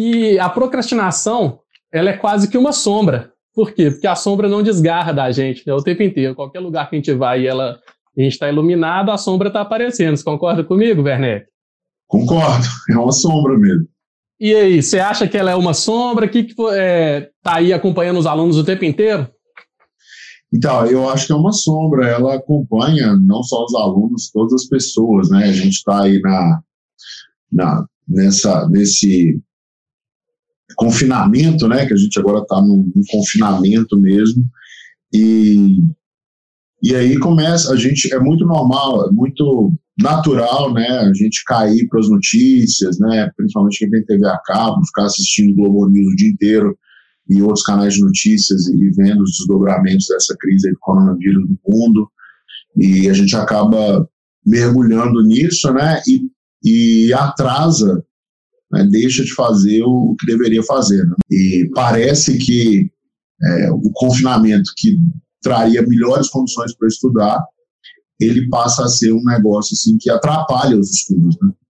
que a procrastinação ela é quase que uma sombra. Por quê? Porque a sombra não desgarra da gente né, o tempo inteiro. Qualquer lugar que a gente vai e ela, a gente está iluminado, a sombra está aparecendo. Você concorda comigo, Werneck? Concordo, é uma sombra mesmo. E aí, você acha que ela é uma sombra? O que está é, tá aí acompanhando os alunos o tempo inteiro? Então, eu acho que é uma sombra, ela acompanha não só os alunos, todas as pessoas, né? A gente está aí na, na, nessa, nesse confinamento, né? Que a gente agora está num, num, confinamento mesmo. E, e aí começa, a gente, é muito normal, é muito natural, né? A gente cair para as notícias, né? Principalmente quem tem TV a cabo, ficar assistindo Globo News o dia inteiro e outros canais de notícias e vendo os desdobramentos dessa crise do coronavírus no mundo. E a gente acaba mergulhando nisso, né? E, e atrasa né, deixa de fazer o que deveria fazer. Né? E parece que é, o confinamento que traria melhores condições para estudar, ele passa a ser um negócio assim que atrapalha os estudos. Né?